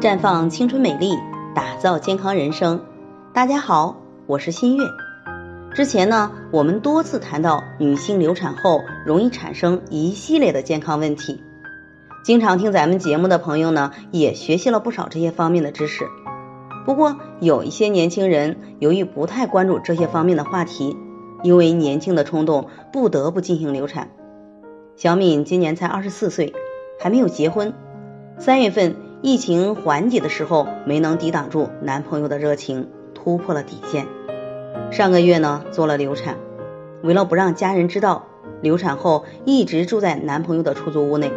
绽放青春美丽，打造健康人生。大家好，我是新月。之前呢，我们多次谈到女性流产后容易产生一系列的健康问题。经常听咱们节目的朋友呢，也学习了不少这些方面的知识。不过，有一些年轻人由于不太关注这些方面的话题，因为年轻的冲动，不得不进行流产。小敏今年才二十四岁，还没有结婚。三月份疫情缓解的时候，没能抵挡住男朋友的热情，突破了底线。上个月呢做了流产，为了不让家人知道，流产后一直住在男朋友的出租屋内。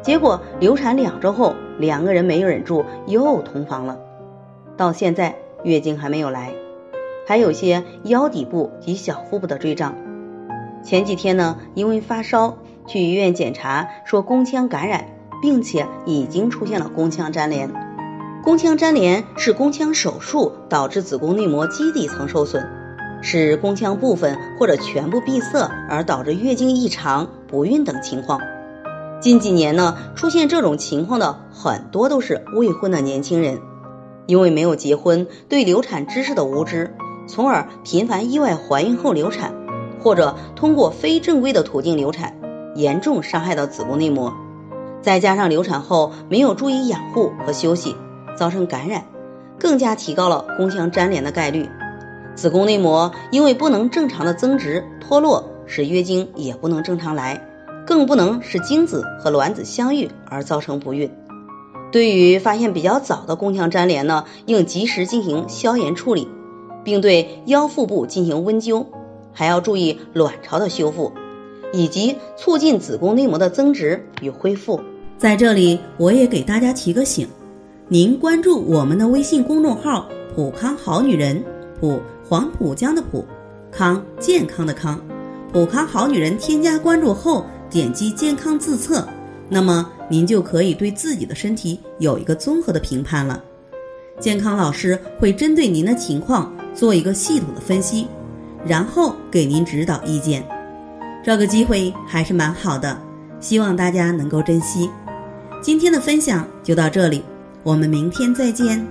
结果流产两周后，两个人没有忍住又同房了。到现在月经还没有来，还有些腰底部及小腹部的坠胀。前几天呢，因为发烧。去医院检查，说宫腔感染，并且已经出现了宫腔粘连。宫腔粘连是宫腔手术导致子宫内膜基底层受损，使宫腔部分或者全部闭塞，而导致月经异常、不孕等情况。近几年呢，出现这种情况的很多都是未婚的年轻人，因为没有结婚，对流产知识的无知，从而频繁意外怀孕后流产，或者通过非正规的途径流产。严重伤害到子宫内膜，再加上流产后没有注意养护和休息，造成感染，更加提高了宫腔粘连的概率。子宫内膜因为不能正常的增殖脱落，使月经也不能正常来，更不能使精子和卵子相遇而造成不孕。对于发现比较早的宫腔粘连呢，应及时进行消炎处理，并对腰腹部进行温灸，还要注意卵巢的修复。以及促进子宫内膜的增殖与恢复。在这里，我也给大家提个醒：您关注我们的微信公众号“普康好女人”，普黄浦江的普，康健康的康，普康好女人。添加关注后，点击健康自测，那么您就可以对自己的身体有一个综合的评判了。健康老师会针对您的情况做一个系统的分析，然后给您指导意见。这个机会还是蛮好的，希望大家能够珍惜。今天的分享就到这里，我们明天再见。